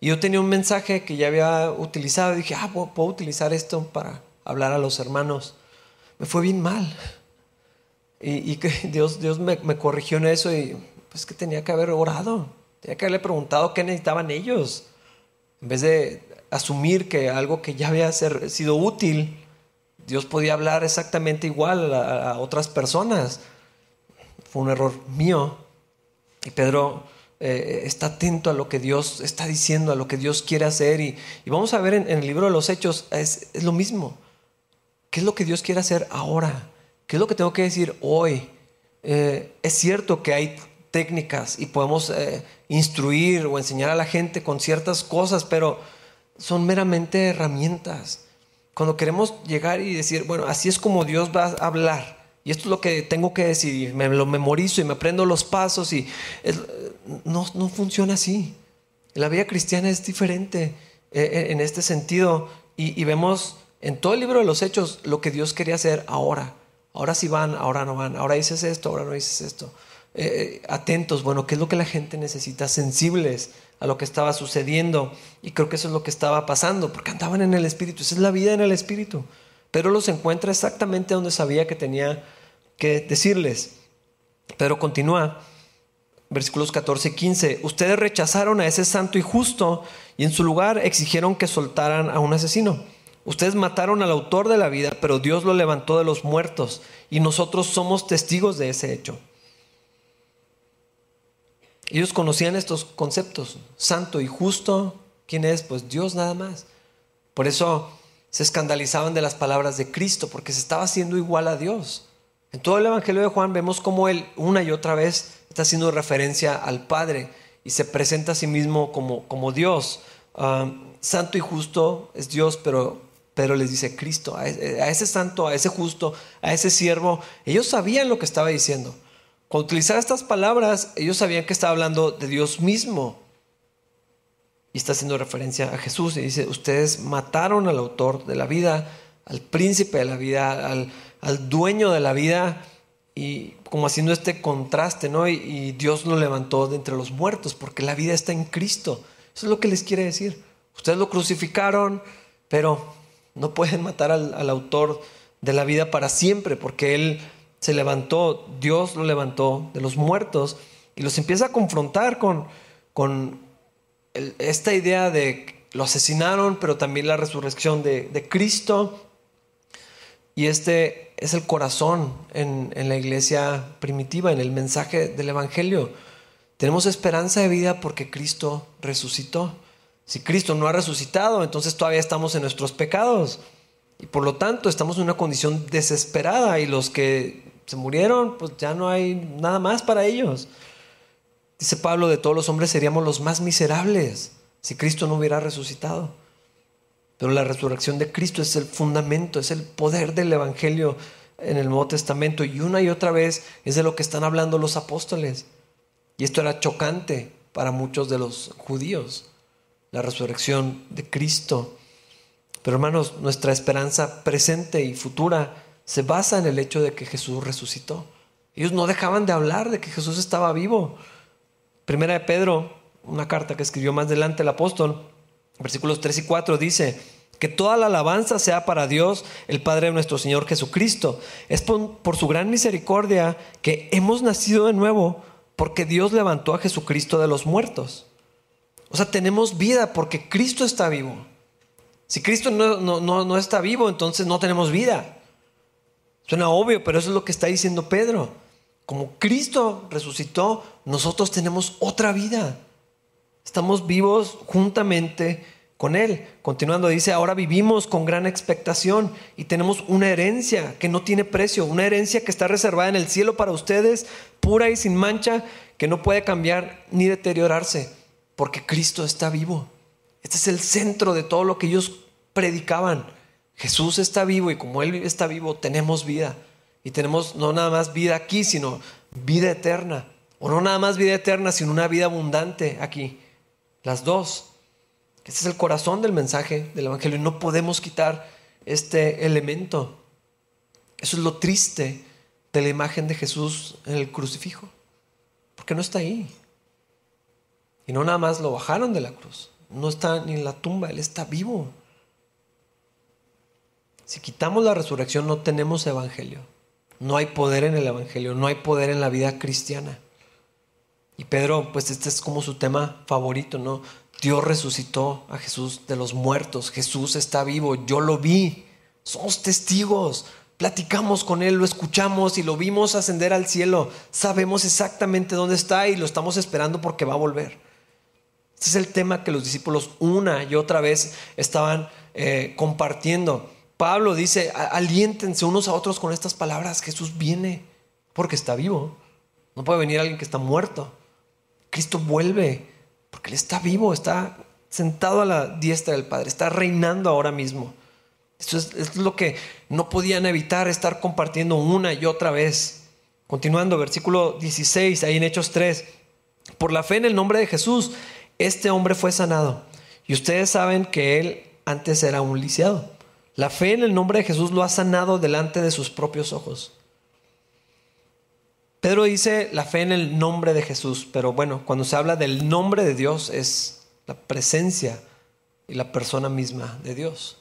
Y yo tenía un mensaje que ya había utilizado. Y dije, ah, puedo, utilizar esto para hablar a los hermanos. Me fue bien mal. Y, que <laughs> Dios, Dios me, corrigió en eso. Y pues que tenía que haber orado. Tenía que haberle preguntado qué necesitaban ellos. En vez de asumir que algo que ya había sido útil Dios podía hablar exactamente igual a, otras personas. Fue un error mío. Y Pedro eh, está atento a lo que Dios está diciendo, a lo que Dios quiere hacer. Y, vamos a ver en, el libro de los Hechos, es, lo mismo. ¿qué es lo que Dios quiere hacer ahora? ¿Qué es lo que tengo que decir hoy? Eh, es cierto que hay técnicas y podemos eh, instruir o enseñar a la gente con ciertas cosas, pero son meramente herramientas. Cuando queremos llegar y decir, bueno, así es como Dios va a hablar, y esto es lo que tengo que decir, me lo memorizo y me aprendo los pasos, y no, no funciona así. La vida cristiana es diferente eh, en este sentido, y, y vemos en todo el libro de los Hechos lo que Dios quería hacer ahora. Ahora sí van, ahora no van, ahora dices esto, ahora no dices esto. Eh, atentos, bueno, ¿qué es lo que la gente necesita? Sensibles a lo que estaba sucediendo. Y creo que eso es lo que estaba pasando, porque andaban en el Espíritu. Esa es la vida en el Espíritu. Pero los encuentra exactamente donde sabía que tenía que decirles. Pedro continúa, versículos 14 y 15. Ustedes rechazaron a ese santo y justo y en su lugar exigieron que soltaran a un asesino. Ustedes mataron al autor de la vida, pero Dios lo levantó de los muertos y nosotros somos testigos de ese hecho. Ellos conocían estos conceptos, santo y justo, ¿quién es? Pues Dios nada más. Por eso se escandalizaban de las palabras de Cristo, porque se estaba haciendo igual a Dios. En todo el Evangelio de Juan vemos cómo él una y otra vez está haciendo referencia al Padre y se presenta a sí mismo como, como Dios. Ah, santo y justo es Dios, pero, pero les dice Cristo, a ese santo, a ese justo, a ese siervo, ellos sabían lo que estaba diciendo. Cuando utilizaba estas palabras, ellos sabían que estaba hablando de Dios mismo. Y está haciendo referencia a Jesús y dice, ustedes mataron al autor de la vida, al príncipe de la vida, al, dueño de la vida, y como haciendo este contraste, ¿no? Y, Dios lo levantó de entre los muertos, porque la vida está en Cristo. Eso es lo que les quiere decir. Ustedes lo crucificaron, pero no pueden matar al, al autor de la vida para siempre, porque Él se levantó, Dios lo levantó de los muertos y los empieza a confrontar con, con esta idea de lo asesinaron, pero también la resurrección de, Cristo. Y este es el corazón en, en la iglesia primitiva, en el mensaje del Evangelio. Tenemos esperanza de vida porque Cristo resucitó. Si Cristo no ha resucitado, entonces todavía estamos en nuestros pecados. Y por lo tanto estamos en una condición desesperada y los que se murieron, pues ya no hay nada más para ellos. Dice Pablo, de todos los hombres seríamos los más miserables si Cristo no hubiera resucitado. Pero la resurrección de Cristo es el fundamento, es el poder del Evangelio en el Nuevo Testamento. Y una y otra vez es de lo que están hablando los apóstoles. Y esto era chocante para muchos de los judíos, la resurrección de Cristo. Pero hermanos, nuestra esperanza presente y futura se basa en el hecho de que Jesús resucitó. Ellos no dejaban de hablar de que Jesús estaba vivo. Primera de Pedro, una carta que escribió más adelante el apóstol, versículos 3 y 4 dice, que toda la alabanza sea para Dios, el Padre de nuestro Señor Jesucristo. Es por, por, su gran misericordia que hemos nacido de nuevo, porque Dios levantó a Jesucristo de los muertos. O sea, tenemos vida porque Cristo está vivo. Si Cristo no, no, no, no está vivo, entonces no tenemos vida. Suena obvio, pero eso es lo que está diciendo Pedro. Como Cristo resucitó, nosotros tenemos otra vida. Estamos vivos juntamente con Él. Continuando, dice, ahora vivimos con gran expectación y tenemos una herencia que no tiene precio, una herencia que está reservada en el cielo para ustedes, pura y sin mancha, que no puede cambiar ni deteriorarse, porque Cristo está vivo. Este es el centro de todo lo que ellos predicaban. Jesús está vivo y como Él está vivo tenemos vida. Y tenemos no nada más vida aquí, sino vida eterna. O no nada más vida eterna, sino una vida abundante aquí. Las dos. Este es el corazón del mensaje del Evangelio y no podemos quitar este elemento. Eso es lo triste de la imagen de Jesús en el crucifijo. Porque no está ahí. Y no nada más lo bajaron de la cruz. No está ni en la tumba, Él está vivo. Si quitamos la resurrección no tenemos evangelio. No hay poder en el evangelio, no hay poder en la vida cristiana. Y Pedro, pues este es como su tema favorito, ¿no? Dios resucitó a Jesús de los muertos. Jesús está vivo, yo lo vi. Somos testigos. Platicamos con Él, lo escuchamos y lo vimos ascender al cielo. Sabemos exactamente dónde está y lo estamos esperando porque va a volver. Este es el tema que los discípulos una y otra vez estaban eh, compartiendo. Pablo dice, aliéntense unos a otros con estas palabras. Jesús viene porque está vivo. No puede venir alguien que está muerto. Cristo vuelve porque Él está vivo, está sentado a la diestra del Padre, está reinando ahora mismo. Esto es, lo que no podían evitar estar compartiendo una y otra vez. Continuando, versículo 16, ahí en Hechos 3. Por la fe en el nombre de Jesús, este hombre fue sanado. Y ustedes saben que él antes era un lisiado. La fe en el nombre de Jesús lo ha sanado delante de sus propios ojos. Pedro dice la fe en el nombre de Jesús, pero bueno, cuando se habla del nombre de Dios es la presencia y la persona misma de Dios.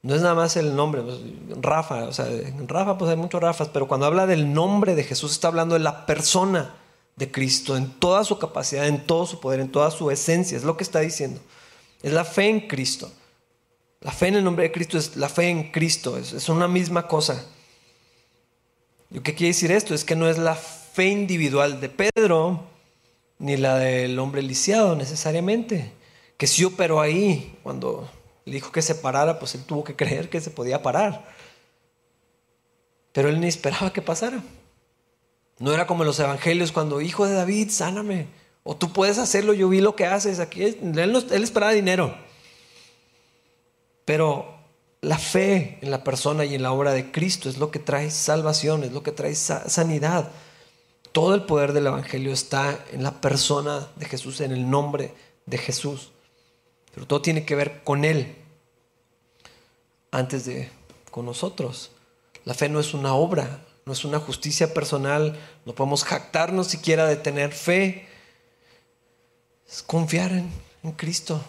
No es nada más el nombre, pues, Rafa, o sea, en Rafa pues hay muchos Rafas, pero cuando habla del nombre de Jesús está hablando de la persona de Cristo en toda su capacidad, en todo su poder, en toda su esencia, es lo que está diciendo. Es la fe en Cristo. La fe en el nombre de Cristo es la fe en Cristo, es, una misma cosa. ¿Y qué quiere decir esto? Es que no es la fe individual de Pedro ni la del hombre lisiado necesariamente, que sí operó ahí cuando le dijo que se parara, pues él tuvo que creer que se podía parar. Pero él ni esperaba que pasara. No era como en los evangelios cuando, hijo de David, sáname. O tú puedes hacerlo, yo vi lo que haces. Aquí él, él esperaba dinero. Pero la fe en la persona y en la obra de Cristo es lo que trae salvación, es lo que trae sanidad. Todo el poder del Evangelio está en la persona de Jesús, en el nombre de Jesús. Pero todo tiene que ver con Él antes de con nosotros. La fe no es una obra, no es una justicia personal, no podemos jactarnos siquiera de tener fe. Es confiar en, Cristo,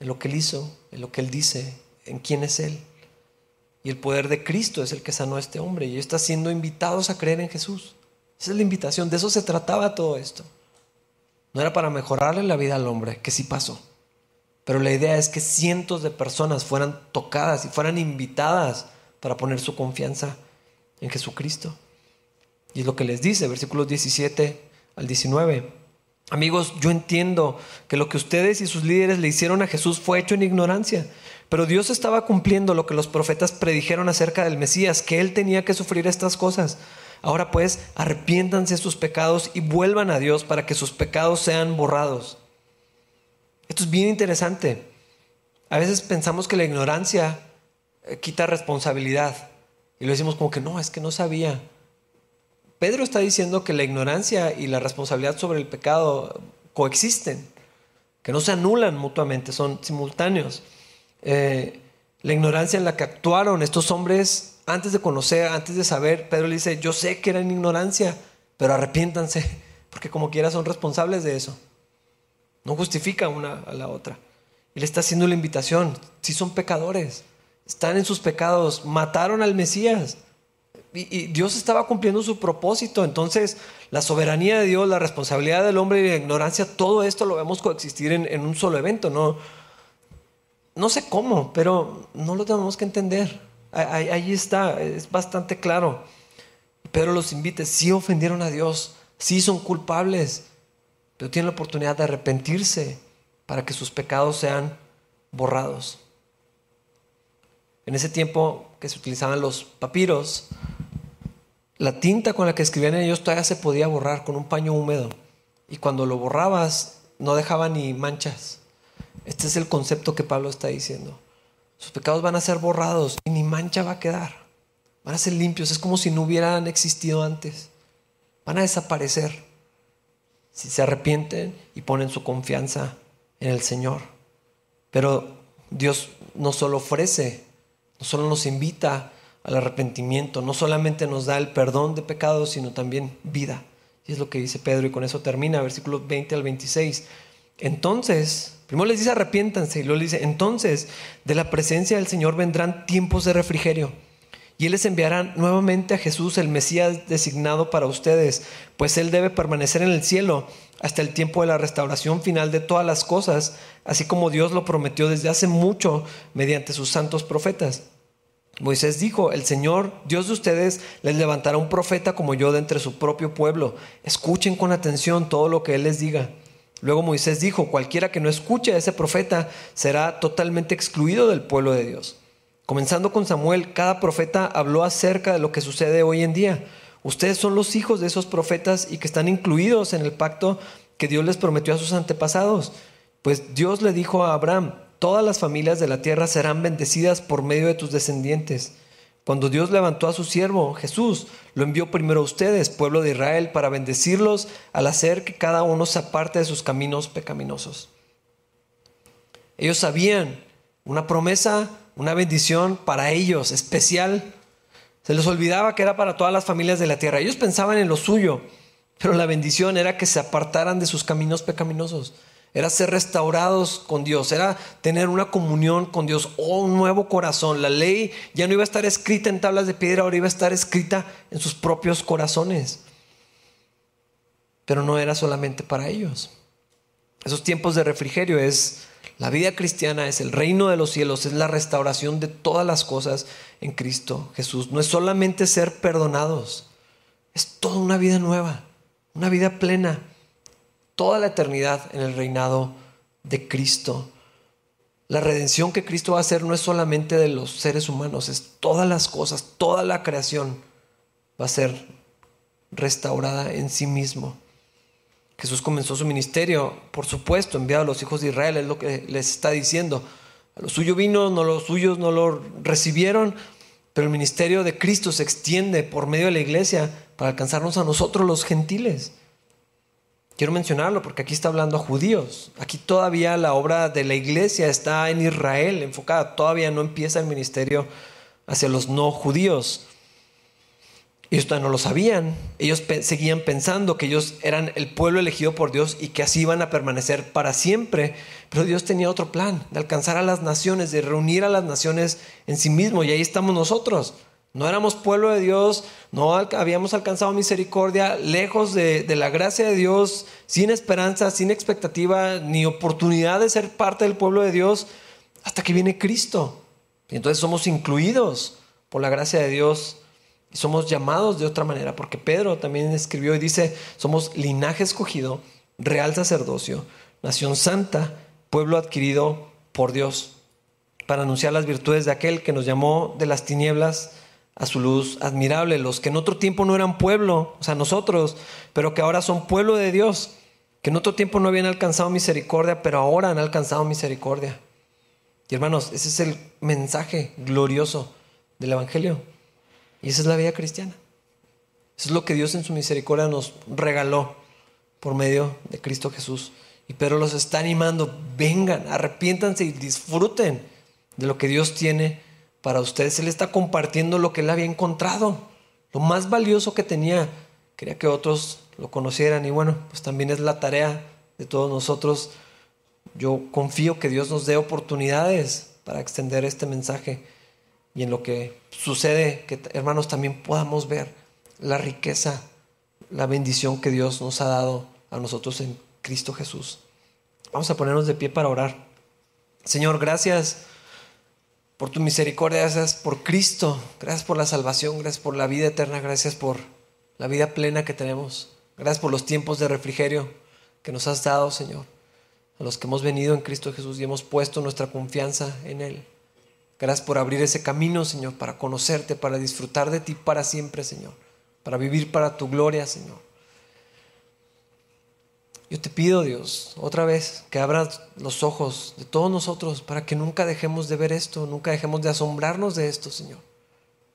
en lo que Él hizo, en lo que Él dice, en quién es Él. Y el poder de Cristo es el que sanó a este hombre. Y está siendo invitados a creer en Jesús. Esa es la invitación. De eso se trataba todo esto. No era para mejorarle la vida al hombre, que sí pasó. Pero la idea es que cientos de personas fueran tocadas y fueran invitadas para poner su confianza en Jesucristo. Y es lo que les dice, versículos 17 al 19. Amigos, yo entiendo que lo que ustedes y sus líderes le hicieron a Jesús fue hecho en ignorancia, pero Dios estaba cumpliendo lo que los profetas predijeron acerca del Mesías, que Él tenía que sufrir estas cosas. Ahora pues, arrepiéntanse de sus pecados y vuelvan a Dios para que sus pecados sean borrados. Esto es bien interesante. A veces pensamos que la ignorancia eh, quita responsabilidad. Y lo decimos como que no, es que no sabía. Pedro está diciendo que la ignorancia y la responsabilidad sobre el pecado coexisten, que no se anulan mutuamente, son simultáneos. Eh, la ignorancia en la que actuaron estos hombres antes de conocer, antes de saber, Pedro le dice, yo sé que era en ignorancia, pero arrepiéntanse, <laughs> porque como quiera son responsables de eso. No justifica una a la otra. Le está haciendo la invitación, si son pecadores, están en sus pecados, mataron al Mesías. Y, Dios estaba cumpliendo su propósito. Entonces, la soberanía de Dios, la responsabilidad del hombre y la ignorancia, todo esto lo vemos coexistir en, un solo evento. No, sé cómo, pero no lo tenemos que entender. Ahí, ahí está, es bastante claro. Pero los invite, sí ofendieron a Dios, sí son culpables, pero tienen la oportunidad de arrepentirse para que sus pecados sean borrados. En ese tiempo que se utilizaban los papiros, la tinta con la que escribían ellos todavía se podía borrar con un paño húmedo. Y cuando lo borrabas, no dejaba ni manchas. Este es el concepto que Pablo está diciendo. Sus pecados van a ser borrados y ni mancha va a quedar. Van a ser limpios. Es como si no hubieran existido antes. Van a desaparecer si se arrepienten y ponen su confianza en el Señor. Pero Dios no solo ofrece no solo nos invita al arrepentimiento, no solamente nos da el perdón de pecados, sino también vida. Y es lo que dice Pedro y con eso termina, versículos 20 al 26. Entonces, primero les dice arrepiéntanse y luego les dice, entonces de la presencia del Señor vendrán tiempos de refrigerio. Y Él les enviará nuevamente a Jesús, el Mesías designado para ustedes, pues Él debe permanecer en el cielo hasta el tiempo de la restauración final de todas las cosas, así como Dios lo prometió desde hace mucho mediante sus santos profetas. Moisés dijo, el Señor, Dios de ustedes, les levantará un profeta como yo de entre su propio pueblo. Escuchen con atención todo lo que Él les diga. Luego Moisés dijo, cualquiera que no escuche a ese profeta será totalmente excluido del pueblo de Dios. Comenzando con Samuel, cada profeta habló acerca de lo que sucede hoy en día. Ustedes son los hijos de esos profetas y que están incluidos en el pacto que Dios les prometió a sus antepasados. Pues Dios le dijo a Abraham, todas las familias de la tierra serán bendecidas por medio de tus descendientes. Cuando Dios levantó a su siervo Jesús, lo envió primero a ustedes, pueblo de Israel, para bendecirlos al hacer que cada uno se aparte de sus caminos pecaminosos. Ellos sabían una promesa, una bendición para ellos, especial. Se les olvidaba que era para todas las familias de la tierra. Ellos pensaban en lo suyo, pero la bendición era que se apartaran de sus caminos pecaminosos. Era ser restaurados con Dios, era tener una comunión con Dios o un nuevo corazón. La ley ya no iba a estar escrita en tablas de piedra, ahora iba a estar escrita en sus propios corazones. Pero no era solamente para ellos. Esos tiempos de refrigerio es la vida cristiana, es el reino de los cielos, es la restauración de todas las cosas en Cristo Jesús. No es solamente ser perdonados, es toda una vida nueva una vida plena, toda la eternidad en el reinado de Cristo. La redención que Cristo va a hacer no es solamente de los seres humanos, es todas las cosas, toda la creación va a ser restaurada en sí mismo. Jesús comenzó su ministerio, por supuesto, enviado a los hijos de Israel, es lo que les está diciendo. A los suyos vino, no los suyos no lo recibieron, pero el ministerio de Cristo se extiende por medio de la iglesia para alcanzarnos a nosotros los gentiles. Quiero mencionarlo porque aquí está hablando a judíos. Aquí todavía la obra de la iglesia está en Israel enfocada. Todavía no empieza el ministerio hacia los no judíos. Ellos todavía no lo sabían. Ellos seguían pensando que ellos eran el pueblo elegido por Dios y que así iban a permanecer para siempre. Pero Dios tenía otro plan, de alcanzar a las naciones, de reunir a las naciones en sí mismo. Y ahí estamos nosotros. No éramos pueblo de Dios, no habíamos alcanzado misericordia, lejos de, la gracia de Dios, sin esperanza, sin expectativa, ni oportunidad de ser parte del pueblo de Dios, hasta que viene Cristo. Y entonces somos incluidos por la gracia de Dios y somos llamados de otra manera, porque Pedro también escribió y dice, somos linaje escogido, real sacerdocio, nación santa, pueblo adquirido por Dios, para anunciar las virtudes de aquel que nos llamó de las tinieblas a su luz admirable, los que en otro tiempo no eran pueblo, o sea, nosotros, pero que ahora son pueblo de Dios, que en otro tiempo no habían alcanzado misericordia, pero ahora han alcanzado misericordia. Y hermanos, ese es el mensaje glorioso del Evangelio. Y esa es la vida cristiana. Eso es lo que Dios en su misericordia nos regaló por medio de Cristo Jesús. Y Pedro los está animando, vengan, arrepiéntanse y disfruten de lo que Dios tiene para ustedes. Él está compartiendo lo que él había encontrado, lo más valioso que tenía. Quería que otros lo conocieran y bueno, pues también es la tarea de todos nosotros. Yo confío que Dios nos dé oportunidades para extender este mensaje y en lo que sucede, que hermanos también podamos ver la riqueza, la bendición que Dios nos ha dado a nosotros en Cristo Jesús. Vamos a ponernos de pie para orar. Señor, gracias por tu misericordia, gracias por Cristo, gracias por la salvación, gracias por la vida eterna, gracias por la vida plena que tenemos, gracias por los tiempos de refrigerio que nos has dado, Señor, a los que hemos venido en Cristo Jesús y hemos puesto nuestra confianza en Él. Gracias por abrir ese camino, Señor, para conocerte, para disfrutar de ti para siempre, Señor, para vivir para tu gloria, Señor. Yo te pido, Dios, otra vez, que abras los ojos de todos nosotros para que nunca dejemos de ver esto, nunca dejemos de asombrarnos de esto, Señor.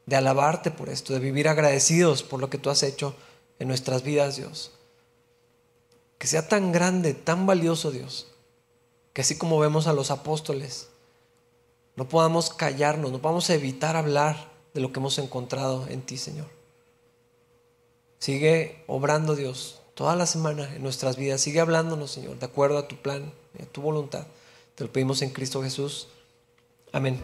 De alabarte por esto, de vivir agradecidos por lo que tú has hecho en nuestras vidas, Dios. Que sea tan grande, tan valioso, Dios, que así como vemos a los apóstoles, no podamos callarnos, no podamos evitar hablar de lo que hemos encontrado en ti, Señor. Sigue obrando, Dios, toda la semana en nuestras vidas. Sigue hablándonos, Señor, de acuerdo a tu plan a tu voluntad. Te lo pedimos en Cristo Jesús. Amén.